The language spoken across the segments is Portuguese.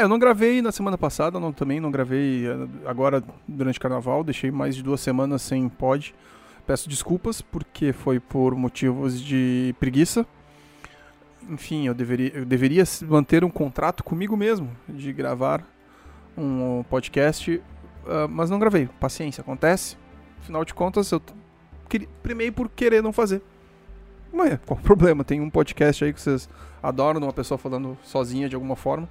Ah, eu não gravei na semana passada, não, também não gravei eh, agora durante o carnaval, deixei mais de duas semanas sem pod. Peço desculpas porque foi por motivos de preguiça. Enfim, eu deveria, eu deveria manter um contrato comigo mesmo de gravar um podcast, uh, mas não gravei. Paciência, acontece. Afinal de contas, eu primei por querer não fazer. Mas qual o problema? Tem um podcast aí que vocês adoram, uma pessoa falando sozinha de alguma forma.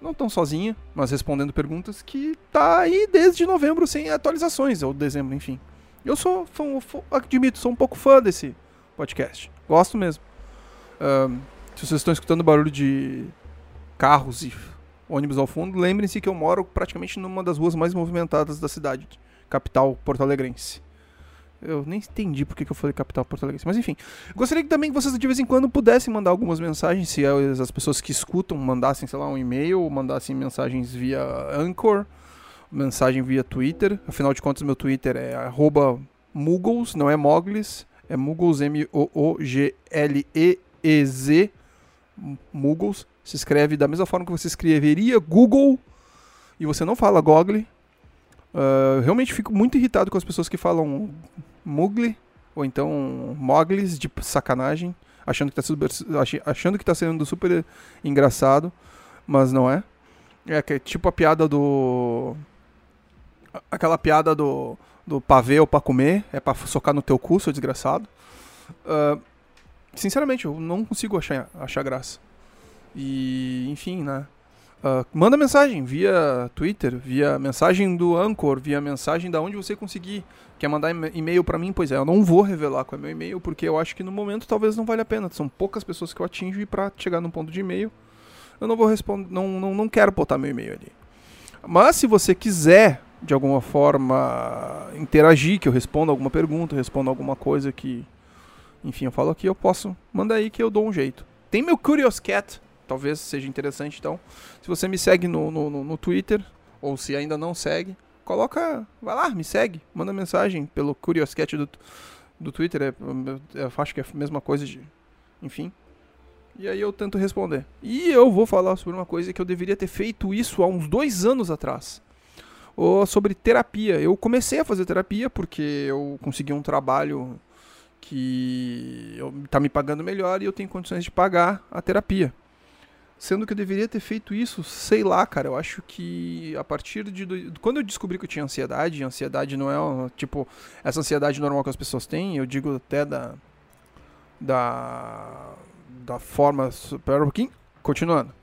Não tão sozinha, mas respondendo perguntas que tá aí desde novembro sem atualizações, ou dezembro, enfim. Eu sou, fã, admito, sou um pouco fã desse podcast. Gosto mesmo. Se vocês estão escutando barulho de carros e ônibus ao fundo, lembrem-se que eu moro praticamente numa das ruas mais movimentadas da cidade, capital porto-alegrense. Eu nem entendi porque que eu falei capital Alegre. Mas enfim. Gostaria também que vocês de vez em quando pudessem mandar algumas mensagens. Se as pessoas que escutam mandassem, sei lá, um e-mail, mandassem mensagens via Anchor, mensagem via Twitter. Afinal de contas, meu Twitter é Muggles, não é Moglis. É Muggles, M-O-O-G-L-E-E-Z. Muggles. Se escreve da mesma forma que você escreveria Google. E você não fala Google. Uh, realmente fico muito irritado com as pessoas que falam Mugli, ou então Moglis de sacanagem, achando que tá super, achando que tá sendo super engraçado, mas não é. É que é tipo a piada do aquela piada do do pavê ou para comer, é para socar no teu cu, seu desgraçado. Uh, sinceramente, eu não consigo achar achar graça. E, enfim, né? Uh, manda mensagem via Twitter, via mensagem do Anchor, via mensagem da onde você conseguir. Quer mandar e-mail para mim? Pois é, eu não vou revelar qual é meu e-mail, porque eu acho que no momento talvez não vale a pena. São poucas pessoas que eu atingo e pra chegar num ponto de e-mail, eu não vou responder, não, não, não quero botar meu e-mail ali. Mas se você quiser, de alguma forma, interagir, que eu responda alguma pergunta, responda alguma coisa que, enfim, eu falo aqui, eu posso, manda aí que eu dou um jeito. Tem meu Curious Cat, talvez seja interessante. Então, se você me segue no, no, no Twitter, ou se ainda não segue, coloca. Vai lá, me segue, manda mensagem pelo Curious Cat do, do Twitter. É, eu acho que é a mesma coisa de. Enfim. E aí eu tento responder. E eu vou falar sobre uma coisa que eu deveria ter feito isso há uns dois anos atrás. Ou sobre terapia. Eu comecei a fazer terapia porque eu consegui um trabalho que está me pagando melhor e eu tenho condições de pagar a terapia. Sendo que eu deveria ter feito isso, sei lá, cara. Eu acho que a partir de. Quando eu descobri que eu tinha ansiedade, ansiedade não é tipo essa ansiedade normal que as pessoas têm, eu digo até da. Da. Da forma. Pouquinho. Continuando.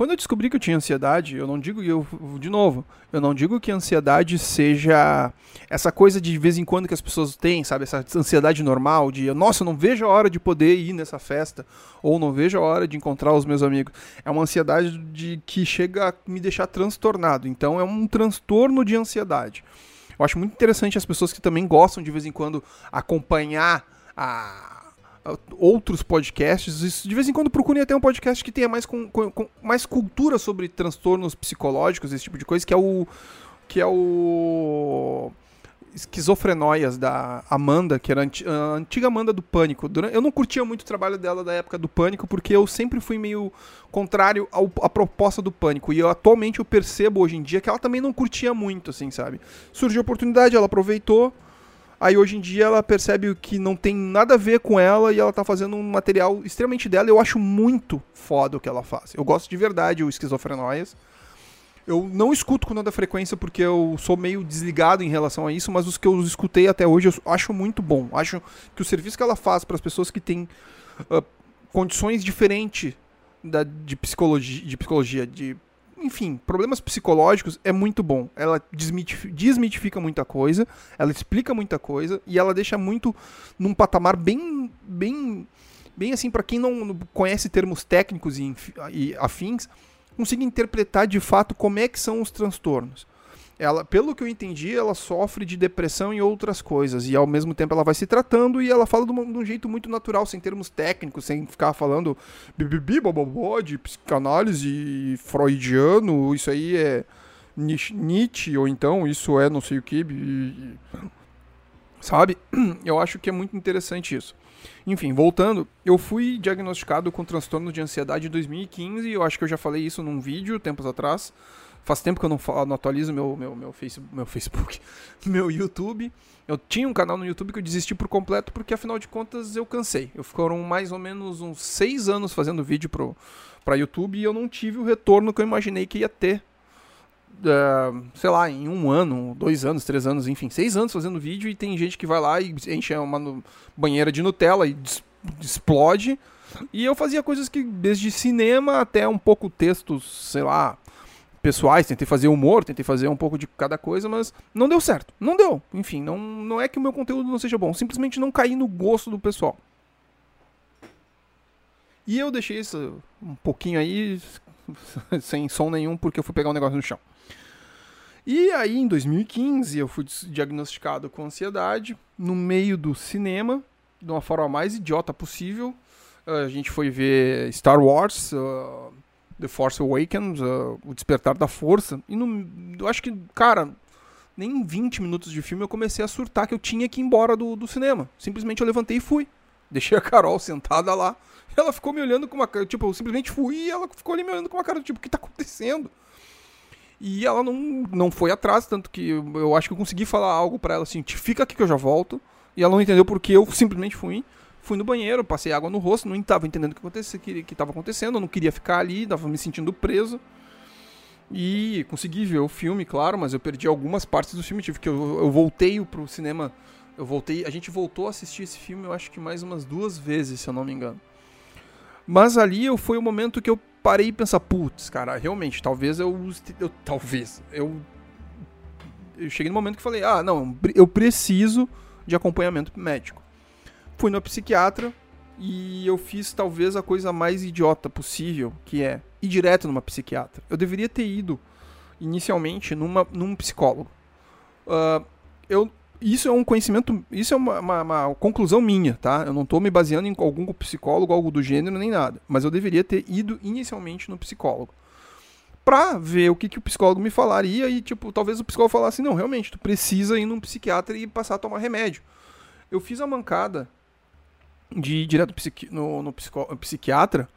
Quando eu descobri que eu tinha ansiedade, eu não digo, eu, de novo, eu não digo que a ansiedade seja essa coisa de, vez em quando que as pessoas têm, sabe? Essa ansiedade normal de, nossa, eu não vejo a hora de poder ir nessa festa, ou não vejo a hora de encontrar os meus amigos. É uma ansiedade de que chega a me deixar transtornado. Então é um transtorno de ansiedade. Eu acho muito interessante as pessoas que também gostam de vez em quando acompanhar a outros podcasts. De vez em quando procurem até um podcast que tenha mais, com, com, com, mais cultura sobre transtornos psicológicos, esse tipo de coisa, que é o. Que é o. Esquizofrenóias da Amanda, que era a antiga Amanda do Pânico. Eu não curtia muito o trabalho dela da época do Pânico, porque eu sempre fui meio contrário à proposta do Pânico. E eu, atualmente eu percebo hoje em dia que ela também não curtia muito, assim, sabe? Surgiu a oportunidade, ela aproveitou Aí hoje em dia ela percebe que não tem nada a ver com ela e ela tá fazendo um material extremamente dela. Eu acho muito foda o que ela faz. Eu gosto de verdade o Esquizofrenóias. Eu não escuto com tanta frequência porque eu sou meio desligado em relação a isso, mas os que eu escutei até hoje eu acho muito bom. Acho que o serviço que ela faz para as pessoas que têm uh, condições diferentes da, de psicologia, de psicologia, de enfim, problemas psicológicos é muito bom. Ela desmitifica muita coisa, ela explica muita coisa e ela deixa muito num patamar bem, bem, bem assim para quem não conhece termos técnicos e, afins, consiga interpretar de fato como é que são os transtornos ela, pelo que eu entendi, ela sofre de depressão e outras coisas. E ao mesmo tempo ela vai se tratando e ela fala de, um, de um jeito muito natural, sem termos técnicos, sem ficar falando bibibi, bobobó, de psicanálise freudiano, isso aí é Nietzsche, ou então isso é não sei o que. Sabe? Eu acho que é muito interessante isso. Enfim, voltando, eu fui diagnosticado com transtorno de ansiedade em 2015, eu acho que eu já falei isso num vídeo tempos atrás. Faz tempo que eu não, falo, não atualizo meu, meu, meu, face, meu Facebook, meu YouTube. Eu tinha um canal no YouTube que eu desisti por completo porque, afinal de contas, eu cansei. Eu foram mais ou menos uns seis anos fazendo vídeo pro, pra YouTube e eu não tive o retorno que eu imaginei que ia ter. Uh, sei lá, em um ano, dois anos, três anos, enfim, seis anos fazendo vídeo e tem gente que vai lá e enche uma banheira de Nutella e explode. E eu fazia coisas que, desde cinema até um pouco textos, sei lá, pessoais, tentei fazer humor, tentei fazer um pouco de cada coisa, mas não deu certo. Não deu. Enfim, não, não é que o meu conteúdo não seja bom, simplesmente não caí no gosto do pessoal. E eu deixei isso um pouquinho aí, sem som nenhum, porque eu fui pegar um negócio no chão. E aí, em 2015, eu fui diagnosticado com ansiedade no meio do cinema, de uma forma mais idiota possível. A gente foi ver Star Wars, uh, The Force Awakens, uh, O Despertar da Força. E no, eu acho que, cara, nem em 20 minutos de filme eu comecei a surtar que eu tinha que ir embora do, do cinema. Simplesmente eu levantei e fui. Deixei a Carol sentada lá. Ela ficou me olhando com uma cara. Tipo, eu simplesmente fui e ela ficou ali me olhando com uma cara tipo, o que tá acontecendo? E ela não, não foi atrás, tanto que eu, eu acho que eu consegui falar algo para ela assim, fica aqui que eu já volto. E ela não entendeu porque eu simplesmente fui. Fui no banheiro, passei água no rosto, não estava entendendo o que estava que, acontecendo, eu não queria ficar ali, estava me sentindo preso. E consegui ver o filme, claro, mas eu perdi algumas partes do filme, tive que eu, eu voltei pro cinema, eu voltei, a gente voltou a assistir esse filme, eu acho que mais umas duas vezes, se eu não me engano. Mas ali eu, foi o momento que eu parei e pensar, putz, cara, realmente, talvez eu, eu talvez eu eu cheguei no momento que falei, ah, não, eu preciso de acompanhamento médico fui no psiquiatra e eu fiz talvez a coisa mais idiota possível, que é ir direto numa psiquiatra. Eu deveria ter ido inicialmente numa, num psicólogo. Uh, eu, isso é um conhecimento, isso é uma, uma, uma, conclusão minha, tá? Eu não estou me baseando em algum psicólogo, algo do gênero, nem nada. Mas eu deveria ter ido inicialmente no psicólogo. Pra ver o que, que o psicólogo me falaria e, tipo, talvez o psicólogo falasse, não, realmente, tu precisa ir num psiquiatra e passar a tomar remédio. Eu fiz a mancada de ir direto no, no psiquiatra.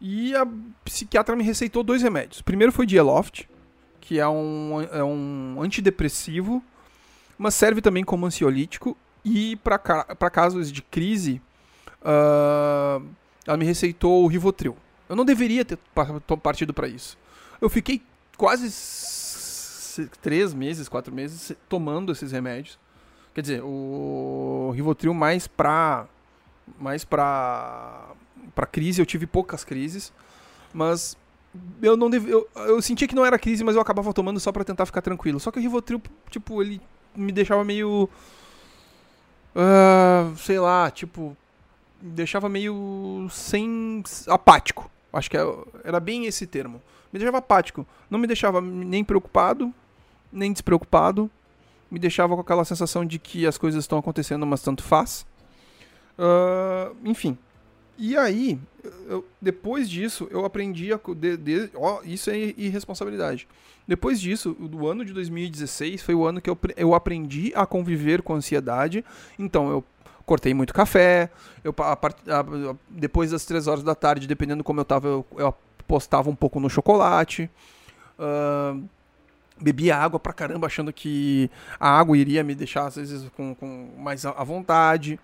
E a psiquiatra me receitou dois remédios. O primeiro foi Dieloft, que é um, é um antidepressivo, mas serve também como ansiolítico. E para casos de crise, uh, ela me receitou o Rivotril. Eu não deveria ter partido para isso. Eu fiquei quase três meses, quatro meses tomando esses remédios. Quer dizer, o Rivotril mais pra mais pra, pra crise, eu tive poucas crises, mas eu não deve, eu, eu sentia que não era crise, mas eu acabava tomando só para tentar ficar tranquilo. Só que o Rivotril, tipo, ele me deixava meio uh, sei lá, tipo, me deixava meio sem apático. Acho que é, era bem esse termo. Me deixava apático, não me deixava nem preocupado, nem despreocupado. Me deixava com aquela sensação de que as coisas estão acontecendo, mas tanto faz. Uh, enfim. E aí, eu, depois disso, eu aprendi a. De, de, ó, isso é irresponsabilidade. Depois disso, do ano de 2016, foi o ano que eu, eu aprendi a conviver com ansiedade. Então, eu cortei muito café. Eu, a, a, depois das 3 horas da tarde, dependendo como eu tava, eu, eu apostava um pouco no chocolate. Uh, bebia água pra caramba, achando que a água iria me deixar, às vezes, com, com mais à vontade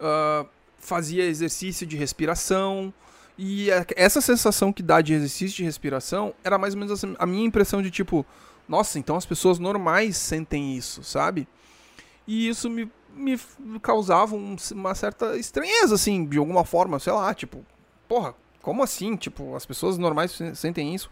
uh, fazia exercício de respiração. E essa sensação que dá de exercício de respiração era mais ou menos a minha impressão de tipo, nossa, então as pessoas normais sentem isso, sabe? E isso me, me causava um, uma certa estranheza, assim, de alguma forma, sei lá, tipo, porra, como assim? Tipo, as pessoas normais sentem isso.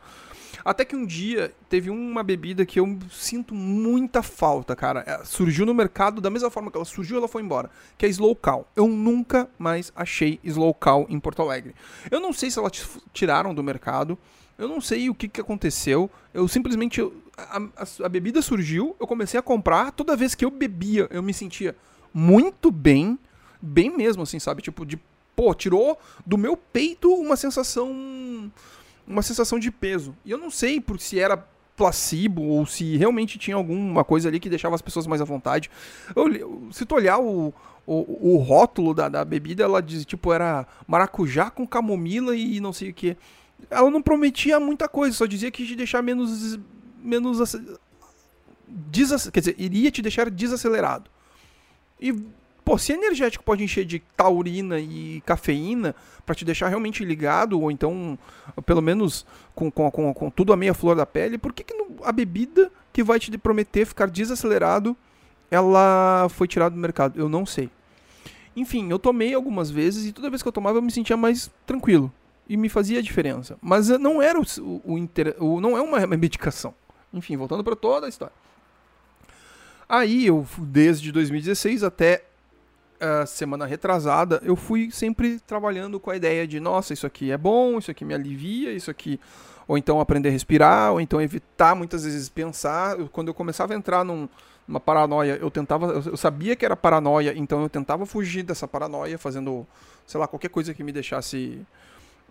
Até que um dia teve uma bebida que eu sinto muita falta, cara. É, surgiu no mercado da mesma forma que ela surgiu, ela foi embora. Que é Slow. Eu nunca mais achei Slow em Porto Alegre. Eu não sei se ela tiraram do mercado. Eu não sei o que, que aconteceu. Eu simplesmente. a, a, a bebida surgiu, eu comecei a comprar. Toda vez que eu bebia, eu me sentia muito bem. Bem mesmo, assim, sabe? Tipo, de. Pô, tirou do meu peito uma sensação uma sensação de peso. E eu não sei por se era placebo ou se realmente tinha alguma coisa ali que deixava as pessoas mais à vontade. Eu, se tu olhar o, o, o rótulo da, da bebida, ela diz, tipo, era maracujá com camomila e não sei o que. Ela não prometia muita coisa, só dizia que te deixar menos. menos. Quer dizer, iria te deixar desacelerado. E Pô, se energético pode encher de taurina e cafeína para te deixar realmente ligado, ou então, pelo menos com, com, com, com tudo a meia flor da pele, por que, que a bebida que vai te prometer ficar desacelerado, ela foi tirada do mercado? Eu não sei. Enfim, eu tomei algumas vezes e toda vez que eu tomava eu me sentia mais tranquilo. E me fazia diferença. Mas não era o, o, inter, o não é uma medicação. Enfim, voltando para toda a história. Aí eu, desde 2016 até uh, semana retrasada, eu fui sempre trabalhando com a ideia de, nossa, isso aqui é bom, isso aqui me alivia, isso aqui. Ou então aprender a respirar, ou então evitar muitas vezes pensar. Quando eu começava a entrar num, numa paranoia, eu tentava. Eu sabia que era paranoia, então eu tentava fugir dessa paranoia, fazendo, sei lá, qualquer coisa que me deixasse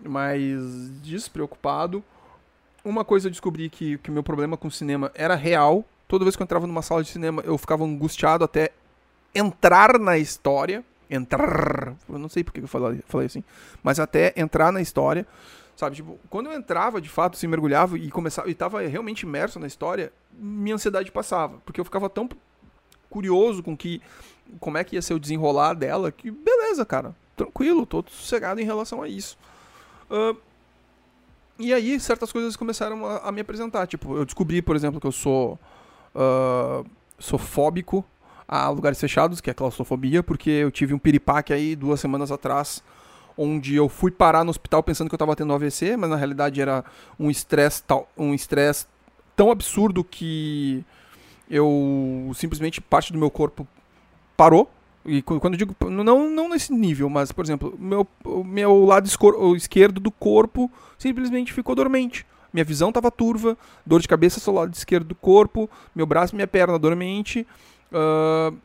mais despreocupado. Uma coisa eu descobri que o meu problema com o cinema era real. Toda vez que eu entrava numa sala de cinema, eu ficava angustiado até entrar na história. Entrar. Eu não sei porque eu falei, falei assim. Mas até entrar na história. Sabe, tipo, quando eu entrava de fato, se mergulhava e começava e tava realmente imerso na história, minha ansiedade passava, porque eu ficava tão curioso com que como é que ia ser o desenrolar dela, que beleza, cara, tranquilo, tô sossegado em relação a isso. Uh, e aí certas coisas começaram a, a, me apresentar, tipo, eu descobri, por exemplo, que eu sou uh, sou fóbico a lugares fechados, que é claustrofobia, porque eu tive um piripaque aí duas semanas atrás, onde eu fui parar no hospital pensando que eu estava tendo AVC, mas na realidade era um estresse um estresse tão absurdo que eu simplesmente parte do meu corpo parou. E quando eu digo não não nesse nível, mas por exemplo, meu meu lado esquerdo do corpo simplesmente ficou dormente. Minha visão estava turva, dor de cabeça só lado esquerdo do corpo, meu braço minha perna dormente. Uh,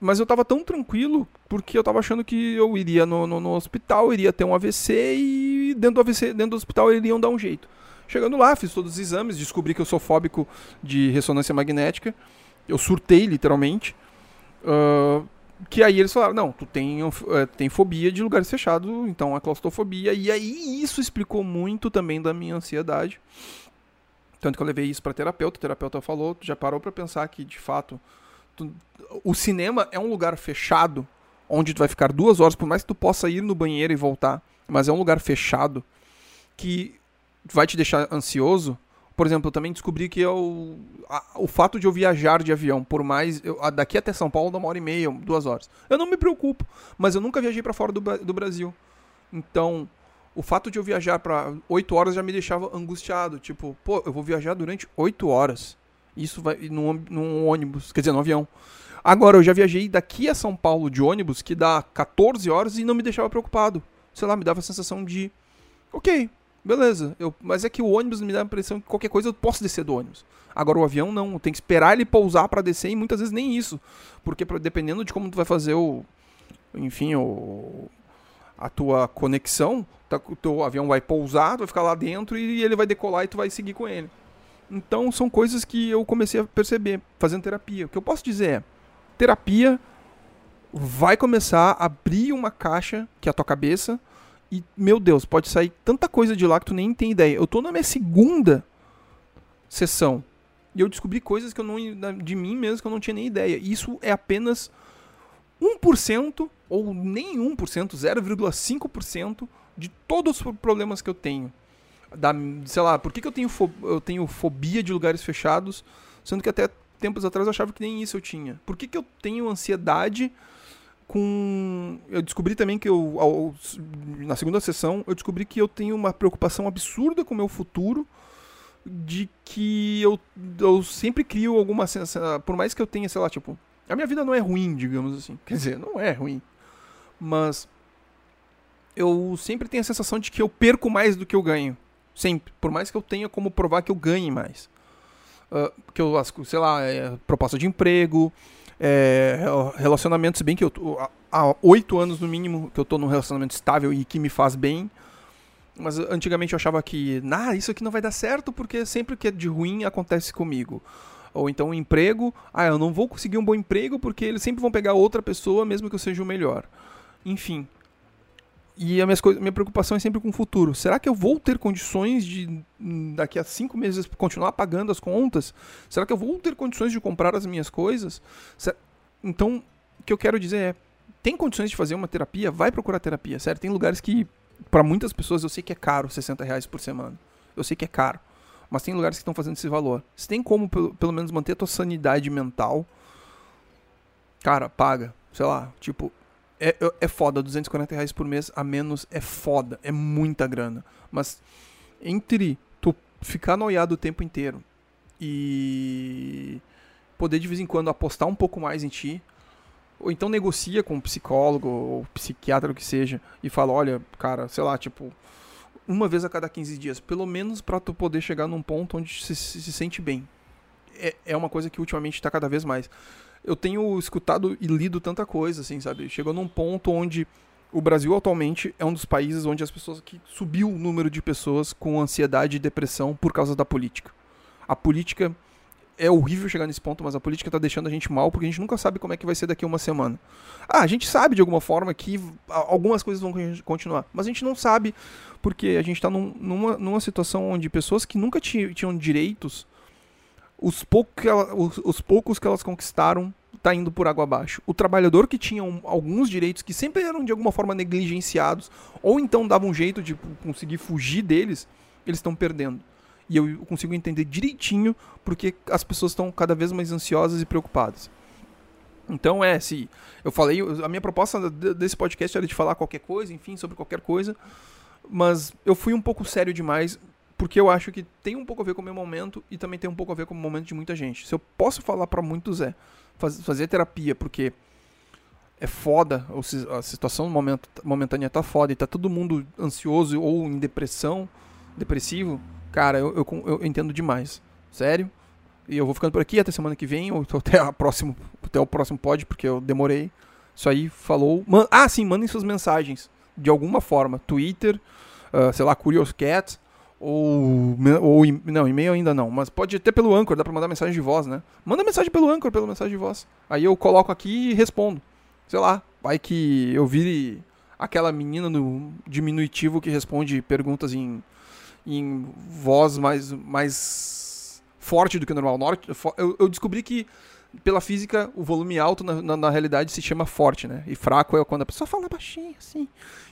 mas eu tava tão tranquilo porque eu tava achando que eu iria no, no, no, hospital, iria ter um AVC e dentro do AVC, dentro do hospital eles iriam dar um jeito. Chegando lá, fiz todos os exames, descobri que eu sou fóbico de ressonância magnética. Eu surtei literalmente. Uh, que aí eles falaram, não, tu tem, uh, tem fobia de lugares fechados, então a claustrofobia. E aí isso explicou muito também da minha ansiedade. Tanto que eu levei isso para terapeuta, o terapeuta falou, já parou para pensar que de fato Tu, o cinema é um lugar fechado, onde tu vai ficar duas horas, por mais que tu possa ir no banheiro e voltar, mas é um lugar fechado que vai te deixar ansioso. Por exemplo, eu também descobri que eu, a, o fato de eu viajar de avião, por mais. Eu, a, daqui até São Paulo dá uma hora e meia, duas horas. Eu não me preocupo, mas eu nunca viajei para fora do, do Brasil. Então, o fato de eu viajar para oito horas já me deixava angustiado. Tipo, pô, eu vou viajar durante oito horas. Isso vai num, num ônibus, quer dizer, no avião. Agora, eu já viajei daqui a São Paulo de ônibus, que dá 14 horas e não me deixava preocupado. Sei lá, me dava a sensação de. Ok, beleza. Eu, mas é que o ônibus me dá a impressão que qualquer coisa eu posso descer do ônibus. Agora o avião não, tem que esperar ele pousar para descer e muitas vezes nem isso. Porque dependendo de como tu vai fazer o. Enfim, o. A tua conexão, tá, o teu avião vai pousar, tu vai ficar lá dentro e ele vai decolar e tu vai seguir com ele. Então são coisas que eu comecei a perceber fazendo terapia. O que eu posso dizer é: terapia vai começar a abrir uma caixa que é a tua cabeça e, meu Deus, pode sair tanta coisa de lá que tu nem tem ideia. Eu tô na minha segunda sessão e eu descobri coisas que eu não de mim mesmo que eu não tinha nem ideia. Isso é apenas 1% ou nem 1%, 0,5% de todos os problemas que eu tenho da, sei lá, por que, que eu, tenho eu tenho fobia de lugares fechados, sendo que até tempos atrás eu achava que nem isso eu tinha? Por que, que eu tenho ansiedade com. Eu descobri também que eu. Ao, na segunda sessão, eu descobri que eu tenho uma preocupação absurda com o meu futuro. De que eu, eu sempre crio alguma sensação. Por mais que eu tenha, sei lá, tipo. A minha vida não é ruim, digamos assim. Quer dizer, não é ruim. Mas. Eu sempre tenho a sensação de que eu perco mais do que eu ganho. Sempre. Por mais que eu tenha como provar que eu ganhe mais. Uh, que eu, sei lá, é, proposta de emprego, é, relacionamento, se bem que eu tô, há oito anos no mínimo que eu tô num relacionamento estável e que me faz bem. Mas antigamente eu achava que, nah, isso aqui não vai dar certo porque sempre que é de ruim acontece comigo. Ou então um emprego, ah, eu não vou conseguir um bom emprego porque eles sempre vão pegar outra pessoa mesmo que eu seja o melhor. Enfim. E a minha, minha preocupação é sempre com o futuro. Será que eu vou ter condições de, daqui a cinco meses, continuar pagando as contas? Será que eu vou ter condições de comprar as minhas coisas? Então, o que eu quero dizer é: tem condições de fazer uma terapia? Vai procurar terapia, certo? Tem lugares que para muitas pessoas eu sei que é caro 60 reais por semana. Eu sei que é caro. Mas tem lugares que estão fazendo esse valor. Se tem como, pelo, pelo menos, manter a tua sanidade mental, cara, paga. Sei lá, tipo, é, é, foda. 240 reais por mês a menos é foda. É muita grana. Mas entre tu ficar noiado o tempo inteiro e poder de vez em quando apostar um pouco mais em ti, ou então negocia com um psicólogo ou psiquiatra, o que seja, e fala, olha, cara, sei lá, tipo, uma vez a cada 15 dias, pelo menos para tu poder chegar num ponto onde se, se, se sente bem. É, é uma coisa que ultimamente está cada vez mais. Eu tenho escutado e lido tanta coisa, assim, sabe? Chegou num ponto onde o Brasil atualmente é um dos países onde as pessoas que subiu o número de pessoas com ansiedade e depressão por causa da política. A política é horrível chegar nesse ponto, mas a política está deixando a gente mal porque a gente nunca sabe como é que vai ser daqui a uma semana. Ah, a gente sabe de alguma forma que algumas coisas vão continuar, mas a gente não sabe porque a gente está num, numa, numa situação onde pessoas que nunca tinham direitos, os, pouco ela, os, os, poucos que elas conquistaram tá indo por água abaixo. O trabalhador que tinha um, alguns direitos que sempre eram de alguma forma negligenciados, ou então davam um jeito de conseguir fugir deles, eles estão perdendo. E eu consigo entender direitinho porque as pessoas estão cada vez mais ansiosas e preocupadas. Então é, se eu falei, a minha proposta desse podcast era de falar qualquer coisa, enfim, sobre qualquer coisa, mas eu fui um pouco sério demais porque eu acho que tem um pouco a ver com o meu momento e também tem um pouco a ver com o momento de muita gente. Se eu posso falar para muitos é faz, fazer terapia porque é foda, a situação momento, momentânea tá foda e tá todo mundo ansioso ou em depressão, depressivo, cara, eu, eu, eu entendo demais. Sério. E eu vou ficando por aqui até semana que vem, ou até, a próximo, até o próximo pod, porque eu demorei. Isso aí falou. Man ah, sim, mandem suas mensagens. De alguma forma. Twitter, uh, sei lá, Curious Cat. Ou, ou. Não, e-mail ainda não. Mas pode até pelo Anchor, dá pra mandar mensagem de voz, né? Manda mensagem pelo Anchor, pela mensagem de voz. Aí eu coloco aqui e respondo. Sei lá, vai que eu vire aquela menina no diminutivo que responde perguntas em, em voz mais, mais forte do que o normal. Eu, eu descobri que, pela física, o volume alto, na, na, na, realidade, se chama forte, né? E fraco é quando a pessoa fala baixinho, assim.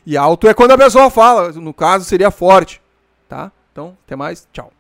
E alto é quando a pessoa fala. No caso, seria forte. Tá? Então, até mais. Tchau.